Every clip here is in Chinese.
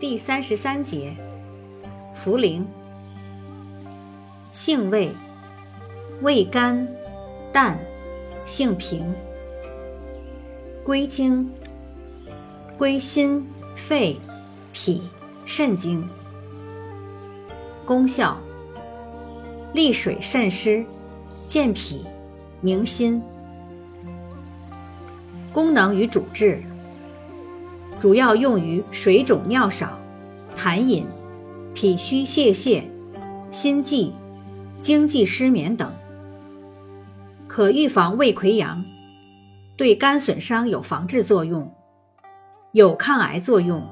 第三十三节，茯苓，性味，味甘。淡，性平，归经，归心、肺、脾、肾经。功效，利水渗湿，健脾，宁心。功能与主治。主要用于水肿尿少、痰饮、脾虚泄泻、心悸、经悸失眠等，可预防胃溃疡，对肝损伤有防治作用，有抗癌作用，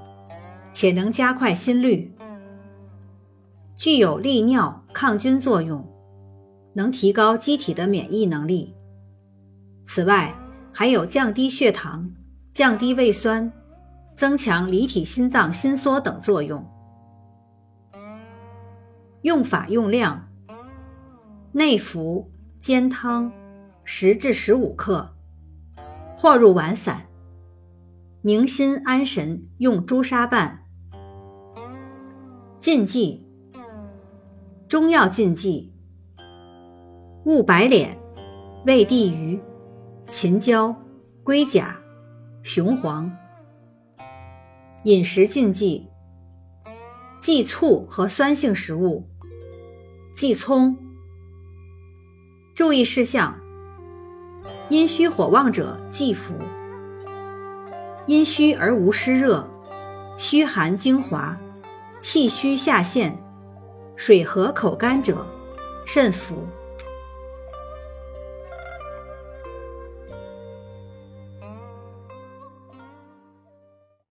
且能加快心率，具有利尿抗菌作用，能提高机体的免疫能力。此外，还有降低血糖、降低胃酸。增强离体心脏心缩等作用。用法用量：内服煎汤，十至十五克，或入丸散。宁心安神用朱砂拌。禁忌：中药禁忌：勿白脸、味地鱼、秦椒、龟甲、雄黄。饮食禁忌：忌醋和酸性食物，忌葱。注意事项：阴虚火旺者忌服。阴虚而无湿热、虚寒精华、气虚下陷、水和口干者，慎服。